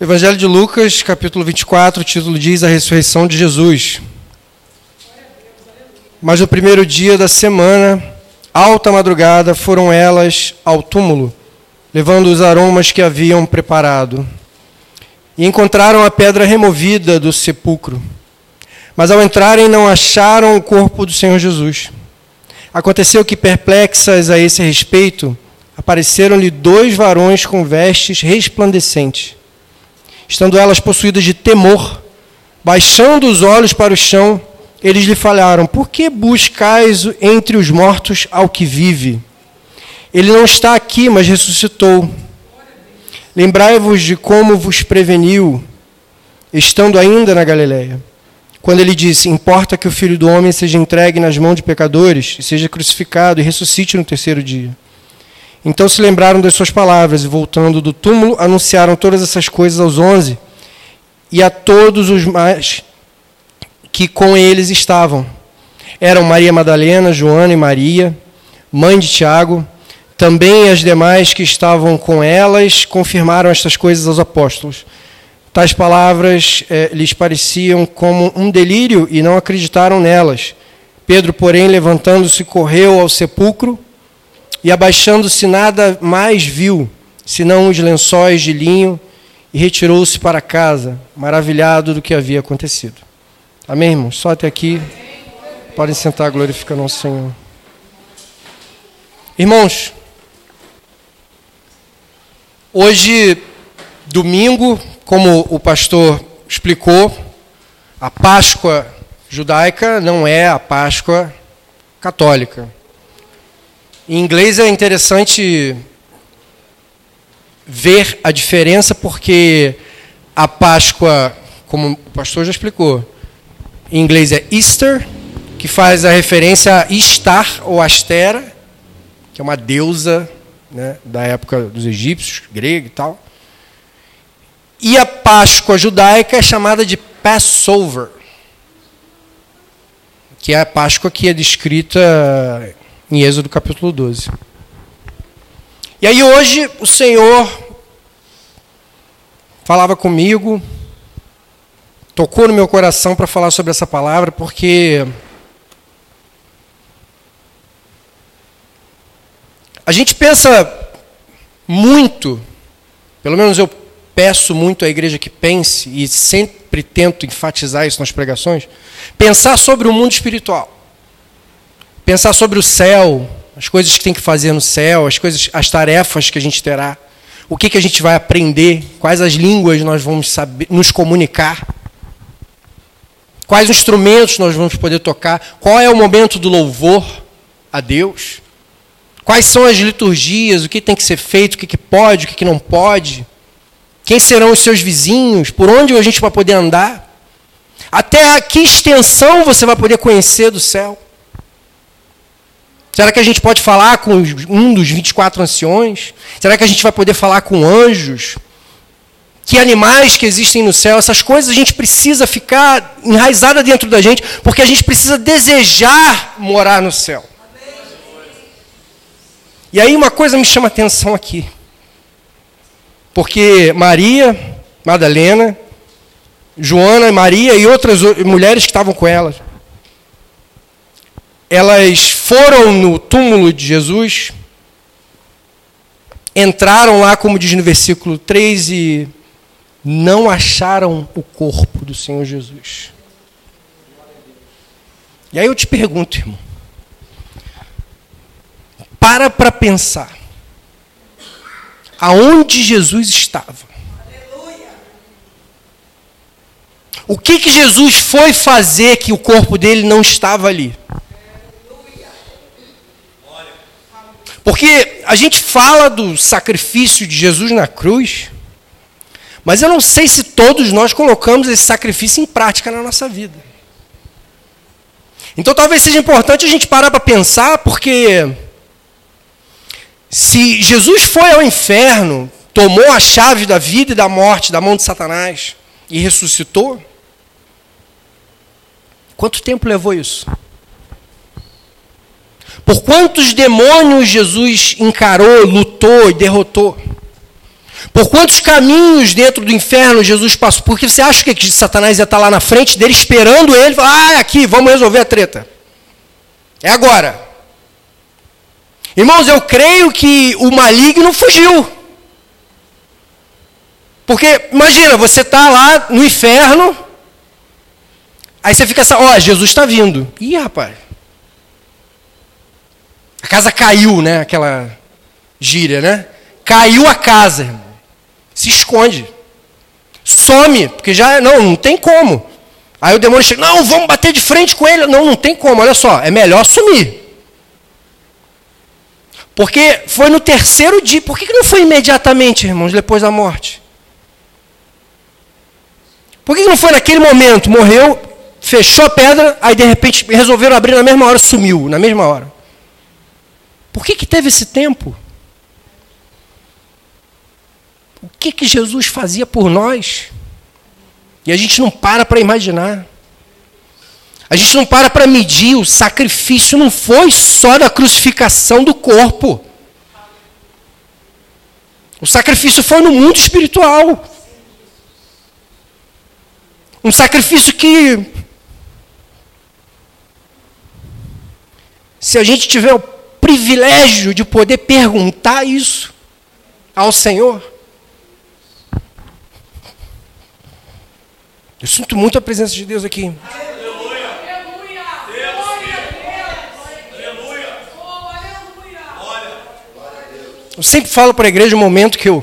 Evangelho de Lucas, capítulo 24, o título diz A Ressurreição de Jesus. Mas no primeiro dia da semana, alta madrugada, foram elas ao túmulo, levando os aromas que haviam preparado. E encontraram a pedra removida do sepulcro. Mas ao entrarem, não acharam o corpo do Senhor Jesus. Aconteceu que, perplexas a esse respeito, apareceram-lhe dois varões com vestes resplandecentes. Estando elas possuídas de temor, baixando os olhos para o chão, eles lhe falaram: Por que buscais entre os mortos ao que vive? Ele não está aqui, mas ressuscitou. Lembrai-vos de como vos preveniu, estando ainda na Galiléia quando ele disse: Importa que o filho do homem seja entregue nas mãos de pecadores, e seja crucificado e ressuscite no terceiro dia. Então se lembraram das suas palavras e, voltando do túmulo, anunciaram todas essas coisas aos onze e a todos os mais que com eles estavam. Eram Maria Madalena, Joana e Maria, mãe de Tiago. Também as demais que estavam com elas confirmaram estas coisas aos apóstolos. Tais palavras eh, lhes pareciam como um delírio e não acreditaram nelas. Pedro, porém, levantando-se, correu ao sepulcro e, abaixando-se, nada mais viu, senão os lençóis de linho, e retirou-se para casa, maravilhado do que havia acontecido. Amém, irmãos? Só até aqui. Podem sentar glorificando ao Senhor. Irmãos, hoje, domingo, como o pastor explicou, a Páscoa judaica não é a Páscoa católica. Em inglês é interessante ver a diferença, porque a Páscoa, como o pastor já explicou, em inglês é Easter, que faz a referência a Istar ou Astera, que é uma deusa né, da época dos egípcios, grega e tal. E a Páscoa judaica é chamada de Passover, que é a Páscoa que é descrita em Êxodo capítulo 12. E aí hoje o Senhor falava comigo, tocou no meu coração para falar sobre essa palavra, porque a gente pensa muito, pelo menos eu peço muito à igreja que pense, e sempre tento enfatizar isso nas pregações, pensar sobre o mundo espiritual. Pensar sobre o céu, as coisas que tem que fazer no céu, as coisas, as tarefas que a gente terá, o que, que a gente vai aprender, quais as línguas nós vamos saber, nos comunicar, quais instrumentos nós vamos poder tocar, qual é o momento do louvor a Deus, quais são as liturgias, o que tem que ser feito, o que, que pode, o que, que não pode. Quem serão os seus vizinhos? Por onde a gente vai poder andar? Até a que extensão você vai poder conhecer do céu? Será que a gente pode falar com um dos 24 anciões? Será que a gente vai poder falar com anjos? Que animais que existem no céu? Essas coisas a gente precisa ficar enraizada dentro da gente, porque a gente precisa desejar morar no céu. E aí uma coisa me chama atenção aqui. Porque Maria, Madalena, Joana, Maria e outras mulheres que estavam com elas, elas foram no túmulo de Jesus, entraram lá, como diz no versículo 3, e não acharam o corpo do Senhor Jesus. E aí eu te pergunto, irmão, para para pensar aonde Jesus estava. O que, que Jesus foi fazer que o corpo dele não estava ali? Porque a gente fala do sacrifício de Jesus na cruz, mas eu não sei se todos nós colocamos esse sacrifício em prática na nossa vida. Então talvez seja importante a gente parar para pensar, porque se Jesus foi ao inferno, tomou a chave da vida e da morte da mão de Satanás e ressuscitou, quanto tempo levou isso? Por quantos demônios Jesus encarou, lutou e derrotou? Por quantos caminhos dentro do inferno Jesus passou? Porque você acha que Satanás ia estar lá na frente dele esperando ele? Ah, aqui, vamos resolver a treta. É agora. Irmãos, eu creio que o maligno fugiu. Porque, imagina, você está lá no inferno, aí você fica assim, ó, oh, Jesus está vindo. Ih, rapaz. A casa caiu, né? Aquela gíria, né? Caiu a casa. Se esconde. Some, porque já não, não tem como. Aí o demônio chega, não, vamos bater de frente com ele. Não, não tem como, olha só, é melhor sumir. Porque foi no terceiro dia. Por que não foi imediatamente, irmãos, depois da morte? Por que não foi naquele momento? Morreu, fechou a pedra, aí de repente resolveram abrir na mesma hora, sumiu, na mesma hora. Por que, que teve esse tempo? O que, que Jesus fazia por nós? E a gente não para para imaginar. A gente não para para medir. O sacrifício não foi só da crucificação do corpo. O sacrifício foi no mundo espiritual. Um sacrifício que, se a gente tiver privilégio de poder perguntar isso ao Senhor, Eu sinto muito a presença de Deus aqui. Eu sempre falo para a igreja um momento que eu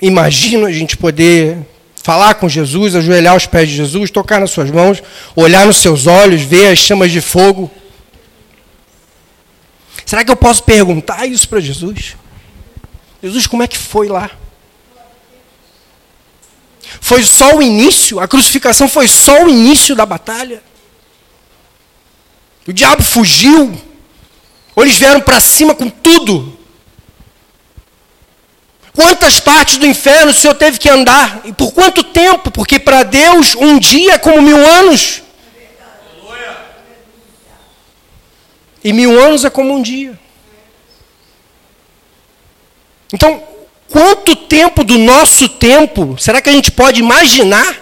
imagino a gente poder falar com Jesus, ajoelhar aos pés de Jesus, tocar nas suas mãos, olhar nos seus olhos, ver as chamas de fogo. Será que eu posso perguntar isso para Jesus? Jesus, como é que foi lá? Foi só o início, a crucificação foi só o início da batalha. O diabo fugiu, ou eles vieram para cima com tudo. Quantas partes do inferno o Senhor teve que andar? E por quanto tempo? Porque para Deus um dia é como mil anos. E mil anos é como um dia. Então, Quanto tempo do nosso tempo será que a gente pode imaginar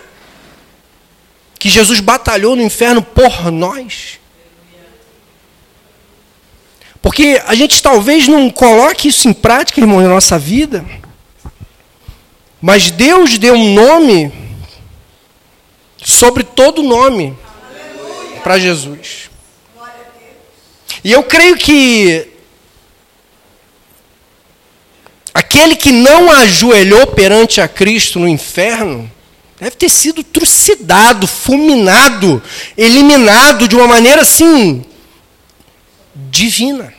que Jesus batalhou no inferno por nós? Porque a gente talvez não coloque isso em prática, irmão, na nossa vida. Mas Deus deu um nome sobre todo nome para Jesus. E eu creio que Aquele que não ajoelhou perante a Cristo no inferno, deve ter sido trucidado, fulminado, eliminado de uma maneira assim divina.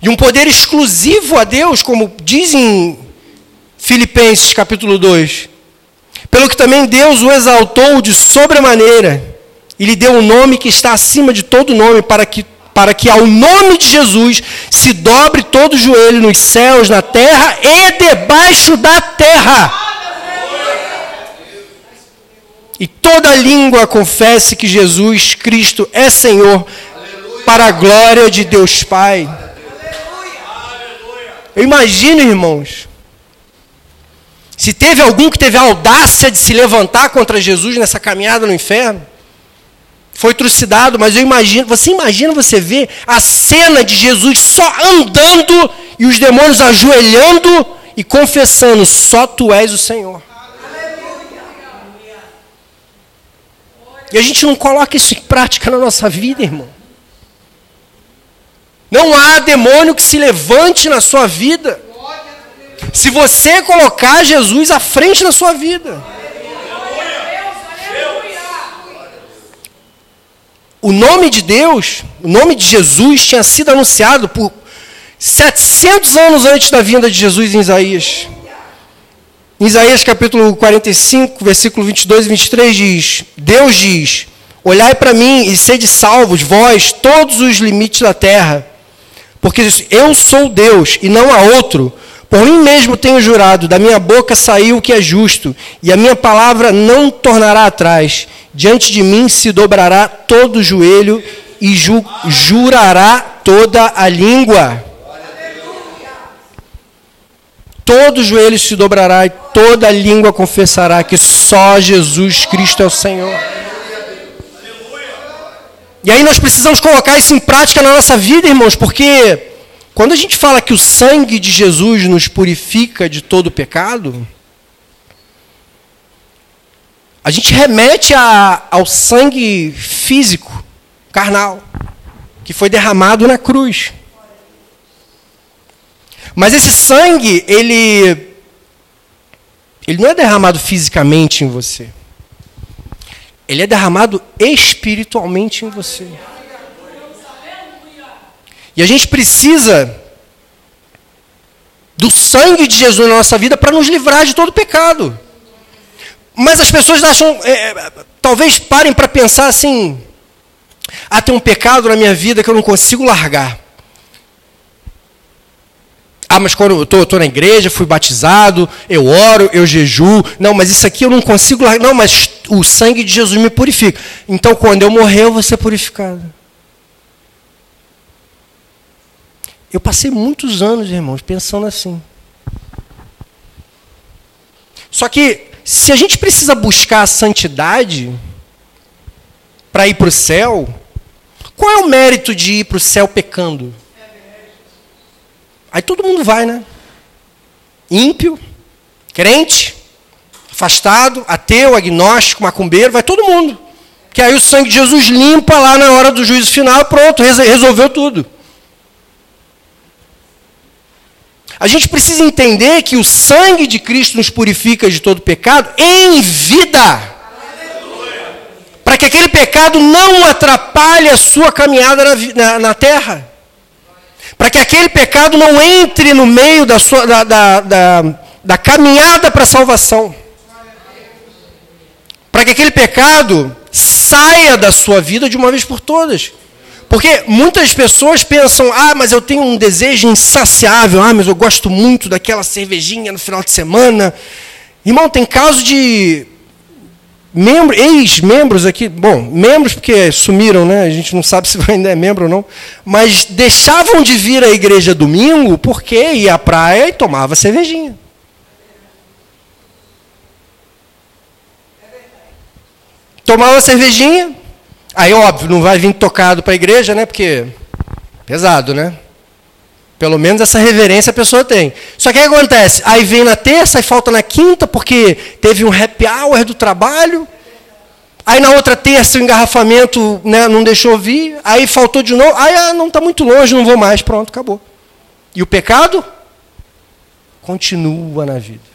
De um poder exclusivo a Deus, como diz em Filipenses capítulo 2. Pelo que também Deus o exaltou de sobremaneira e lhe deu um nome que está acima de todo nome, para que para que ao nome de Jesus se dobre todo o joelho nos céus, na terra e debaixo da terra. E toda língua confesse que Jesus Cristo é Senhor, para a glória de Deus Pai. Eu imagino, irmãos, se teve algum que teve a audácia de se levantar contra Jesus nessa caminhada no inferno, foi trucidado, mas eu imagino, você imagina você ver a cena de Jesus só andando e os demônios ajoelhando e confessando: só tu és o Senhor. E a gente não coloca isso em prática na nossa vida, irmão. Não há demônio que se levante na sua vida. Se você colocar Jesus à frente da sua vida. O nome de Deus, o nome de Jesus tinha sido anunciado por 700 anos antes da vinda de Jesus em Isaías. Em Isaías capítulo 45, versículo 22 e 23 diz: Deus diz: Olhai para mim e sede salvos, vós, todos os limites da terra, porque eu sou Deus e não há outro. Por mim mesmo tenho jurado, da minha boca saiu o que é justo, e a minha palavra não tornará atrás. Diante de mim se dobrará todo o joelho e ju jurará toda a língua. todo joelho se dobrará e toda língua confessará que só Jesus Cristo é o Senhor. E aí nós precisamos colocar isso em prática na nossa vida, irmãos, porque quando a gente fala que o sangue de Jesus nos purifica de todo pecado, a gente remete a, ao sangue físico, carnal, que foi derramado na cruz. Mas esse sangue, ele, ele não é derramado fisicamente em você. Ele é derramado espiritualmente em você. E a gente precisa do sangue de Jesus na nossa vida para nos livrar de todo pecado. Mas as pessoas acham, é, talvez parem para pensar assim: ah, tem um pecado na minha vida que eu não consigo largar. Ah, mas quando eu estou na igreja, fui batizado, eu oro, eu jejuo. Não, mas isso aqui eu não consigo largar. Não, mas o sangue de Jesus me purifica. Então, quando eu morrer, eu vou ser purificado. Eu passei muitos anos, irmãos, pensando assim. Só que, se a gente precisa buscar a santidade para ir para o céu, qual é o mérito de ir para o céu pecando? Aí todo mundo vai, né? Ímpio, crente, afastado, ateu, agnóstico, macumbeiro, vai todo mundo. Que aí o sangue de Jesus limpa lá na hora do juízo final, pronto, resolveu tudo. A gente precisa entender que o sangue de Cristo nos purifica de todo pecado em vida. Para que aquele pecado não atrapalhe a sua caminhada na, na, na terra para que aquele pecado não entre no meio da, sua, da, da, da, da caminhada para a salvação. Para que aquele pecado saia da sua vida de uma vez por todas. Porque muitas pessoas pensam, ah, mas eu tenho um desejo insaciável, ah, mas eu gosto muito daquela cervejinha no final de semana. Irmão, tem caso de membro, ex-membros aqui, bom, membros porque sumiram, né? A gente não sabe se ainda é membro ou não, mas deixavam de vir à igreja domingo porque ia à praia e tomava cervejinha. Tomava cervejinha, aí óbvio, não vai vir tocado para a igreja, né? Porque pesado, né? Pelo menos essa reverência a pessoa tem. Só que o que acontece? Aí vem na terça e falta na quinta, porque teve um happy hour do trabalho. Aí na outra terça o engarrafamento né, não deixou vir. Aí faltou de novo. Aí ah, não está muito longe, não vou mais. Pronto, acabou. E o pecado continua na vida.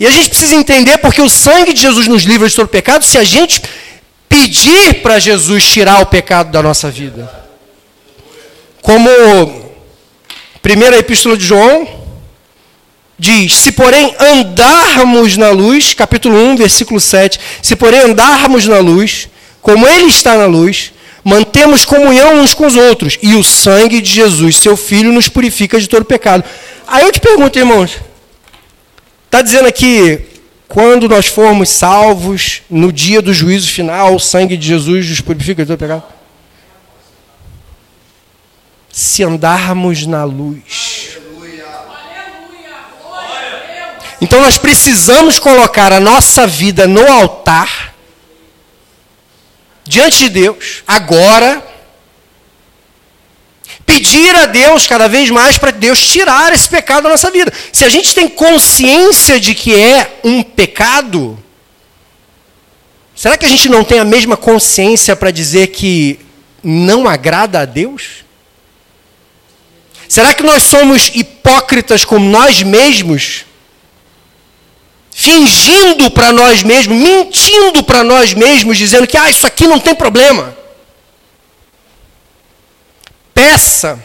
E a gente precisa entender porque o sangue de Jesus nos livra de todo pecado se a gente pedir para Jesus tirar o pecado da nossa vida. Como primeira epístola de João diz: Se porém andarmos na luz, capítulo 1, versículo 7, se porém andarmos na luz, como ele está na luz, mantemos comunhão uns com os outros, e o sangue de Jesus, seu filho, nos purifica de todo pecado. Aí eu te pergunto, irmãos, está dizendo aqui, quando nós formos salvos, no dia do juízo final, o sangue de Jesus nos purifica de todo pecado? se andarmos na luz. Então nós precisamos colocar a nossa vida no altar, diante de Deus, agora, pedir a Deus cada vez mais para Deus tirar esse pecado da nossa vida. Se a gente tem consciência de que é um pecado, será que a gente não tem a mesma consciência para dizer que não agrada a Deus? Será que nós somos hipócritas com nós mesmos? Fingindo para nós mesmos, mentindo para nós mesmos, dizendo que ah, isso aqui não tem problema. Peça.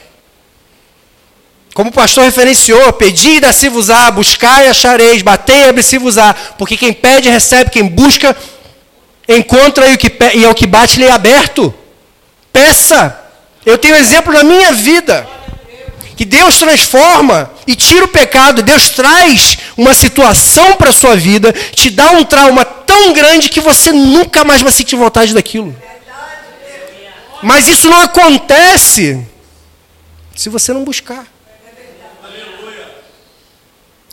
Como o pastor referenciou, pedi e dá-se-vos-á, buscai e achareis, batei e abre-se-vos-á, porque quem pede recebe, quem busca encontra e, o que, e ao que bate lhe é aberto. Peça. Eu tenho exemplo na minha vida que Deus transforma e tira o pecado, Deus traz uma situação para a sua vida, te dá um trauma tão grande que você nunca mais vai sentir vontade daquilo. Mas isso não acontece se você não buscar.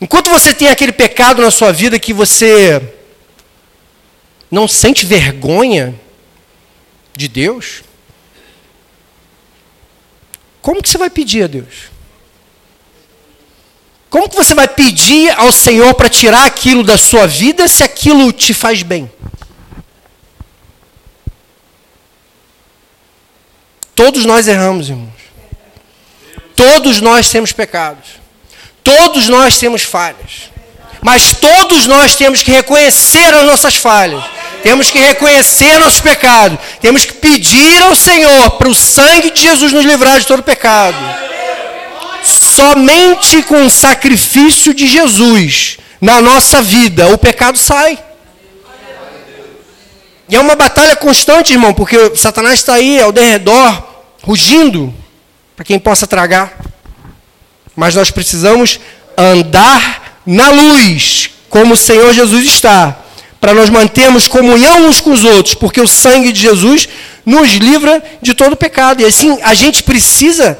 Enquanto você tem aquele pecado na sua vida que você não sente vergonha de Deus, como que você vai pedir a Deus? Como que você vai pedir ao Senhor para tirar aquilo da sua vida se aquilo te faz bem? Todos nós erramos, irmãos. Todos nós temos pecados. Todos nós temos falhas. Mas todos nós temos que reconhecer as nossas falhas. Temos que reconhecer nossos pecados. Temos que pedir ao Senhor para o sangue de Jesus nos livrar de todo pecado. Somente com o sacrifício de Jesus na nossa vida o pecado sai. E é uma batalha constante, irmão, porque Satanás está aí ao derredor, rugindo, para quem possa tragar. Mas nós precisamos andar na luz, como o Senhor Jesus está, para nós mantermos comunhão uns com os outros, porque o sangue de Jesus nos livra de todo pecado. E assim, a gente precisa,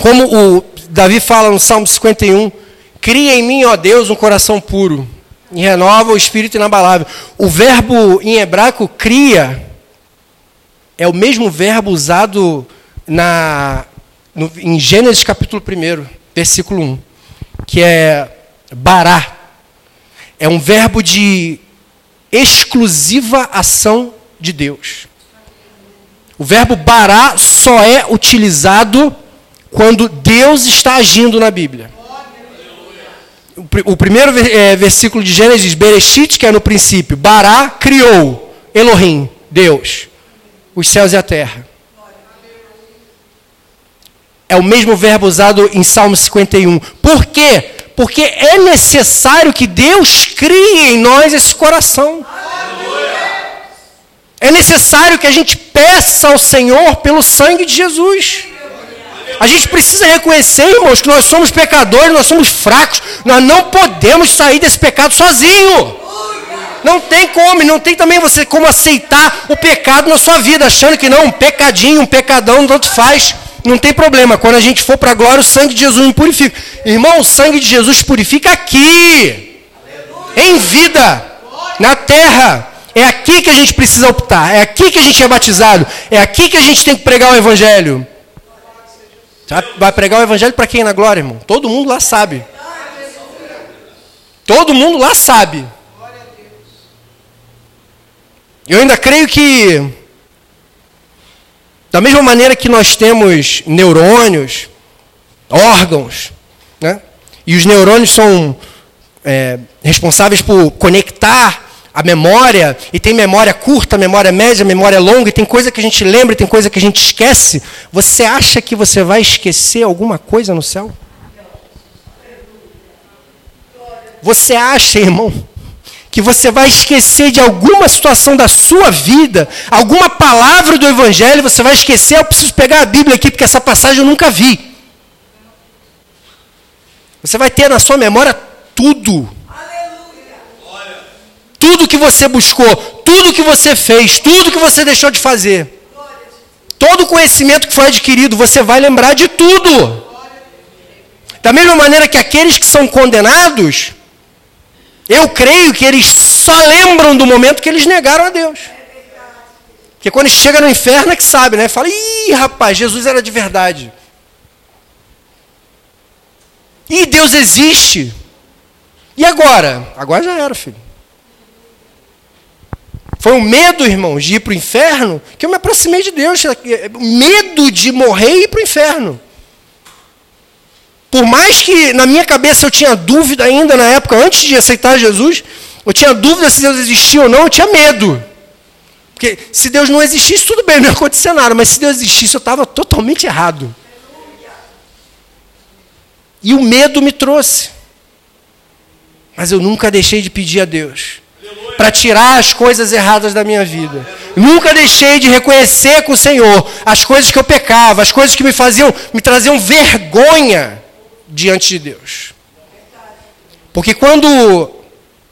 como o Davi fala no Salmo 51, cria em mim, ó Deus, um coração puro e renova o espírito inabalável. O verbo em hebraico cria é o mesmo verbo usado na, no, em Gênesis capítulo 1, versículo 1, que é bará. É um verbo de exclusiva ação de Deus. O verbo bará só é utilizado quando Deus está agindo na Bíblia. O primeiro é, versículo de Gênesis, Bereshit, que é no princípio. Bará criou, Elohim, Deus, os céus e a terra. É o mesmo verbo usado em Salmo 51. Por quê? Porque é necessário que Deus crie em nós esse coração. É necessário que a gente peça ao Senhor pelo sangue de Jesus. A gente precisa reconhecer, irmãos, que nós somos pecadores, nós somos fracos, nós não podemos sair desse pecado sozinho. Não tem como, não tem também você como aceitar o pecado na sua vida, achando que não, um pecadinho, um pecadão, tanto faz. Não tem problema. Quando a gente for para a glória, o sangue de Jesus me purifica. Irmão, o sangue de Jesus purifica aqui. Em vida. Na terra. É aqui que a gente precisa optar. É aqui que a gente é batizado. É aqui que a gente tem que pregar o evangelho. Vai pregar o evangelho para quem na glória, irmão? Todo mundo lá sabe. Todo mundo lá sabe. Eu ainda creio que da mesma maneira que nós temos neurônios, órgãos, né? e os neurônios são é, responsáveis por conectar a memória, e tem memória curta, memória média, memória longa, e tem coisa que a gente lembra, e tem coisa que a gente esquece. Você acha que você vai esquecer alguma coisa no céu? Você acha, irmão, que você vai esquecer de alguma situação da sua vida, alguma palavra do Evangelho, você vai esquecer. Eu preciso pegar a Bíblia aqui, porque essa passagem eu nunca vi. Você vai ter na sua memória tudo. Tudo que você buscou, tudo que você fez, tudo que você deixou de fazer. Todo o conhecimento que foi adquirido, você vai lembrar de tudo. Da mesma maneira que aqueles que são condenados, eu creio que eles só lembram do momento que eles negaram a Deus. Porque quando chega no inferno é que sabe, né? Fala, ih, rapaz, Jesus era de verdade. E Deus existe. E agora? Agora já era, filho. Foi um medo, irmãos, de ir para o inferno que eu me aproximei de Deus. Medo de morrer e ir para o inferno. Por mais que na minha cabeça eu tinha dúvida ainda na época, antes de aceitar Jesus, eu tinha dúvida se Deus existia ou não, eu tinha medo. Porque se Deus não existisse, tudo bem, não ia acontecer nada, mas se Deus existisse, eu estava totalmente errado. E o medo me trouxe. Mas eu nunca deixei de pedir a Deus para tirar as coisas erradas da minha vida. Nunca deixei de reconhecer com o Senhor as coisas que eu pecava, as coisas que me faziam, me traziam vergonha diante de Deus. Porque quando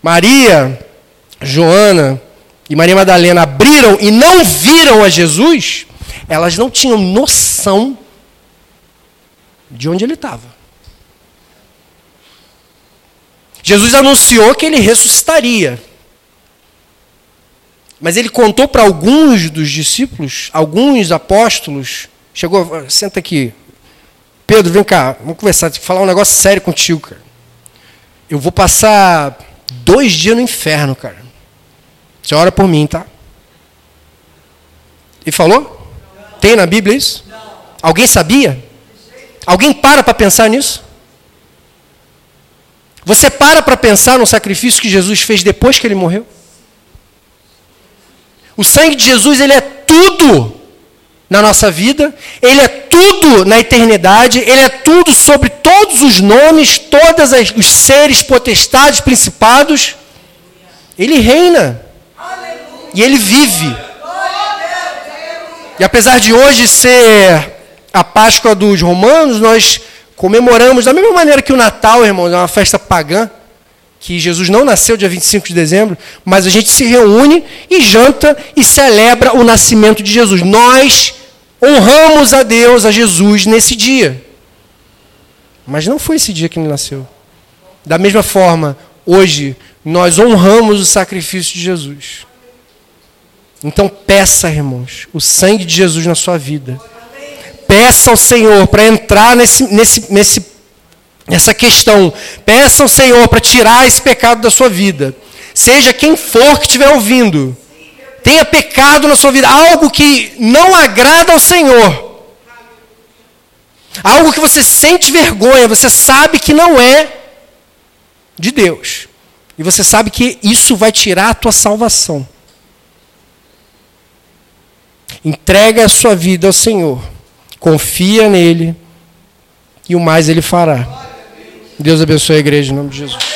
Maria, Joana e Maria Madalena abriram e não viram a Jesus, elas não tinham noção de onde ele estava. Jesus anunciou que ele ressuscitaria. Mas ele contou para alguns dos discípulos, alguns apóstolos, chegou, senta aqui. Pedro, vem cá, vamos conversar, falar um negócio sério contigo, cara. Eu vou passar dois dias no inferno, cara. Você ora por mim, tá? Ele falou? Tem na Bíblia isso? Alguém sabia? Alguém para para pensar nisso? Você para para pensar no sacrifício que Jesus fez depois que ele morreu? O sangue de Jesus, ele é tudo na nossa vida, ele é tudo na eternidade, ele é tudo sobre todos os nomes, todos os seres, potestades, principados. Ele reina. E ele vive. E apesar de hoje ser a Páscoa dos romanos, nós comemoramos da mesma maneira que o Natal, irmãos, é uma festa pagã que Jesus não nasceu dia 25 de dezembro, mas a gente se reúne e janta e celebra o nascimento de Jesus. Nós honramos a Deus, a Jesus, nesse dia. Mas não foi esse dia que ele nasceu. Da mesma forma, hoje, nós honramos o sacrifício de Jesus. Então, peça, irmãos, o sangue de Jesus na sua vida. Peça ao Senhor para entrar nesse, nesse, nesse essa questão. Peça ao Senhor para tirar esse pecado da sua vida. Seja quem for que estiver ouvindo. Tenha pecado na sua vida, algo que não agrada ao Senhor. Algo que você sente vergonha, você sabe que não é de Deus. E você sabe que isso vai tirar a tua salvação. Entrega a sua vida ao Senhor. Confia nele e o mais ele fará. Deus abençoe a igreja em nome de Jesus.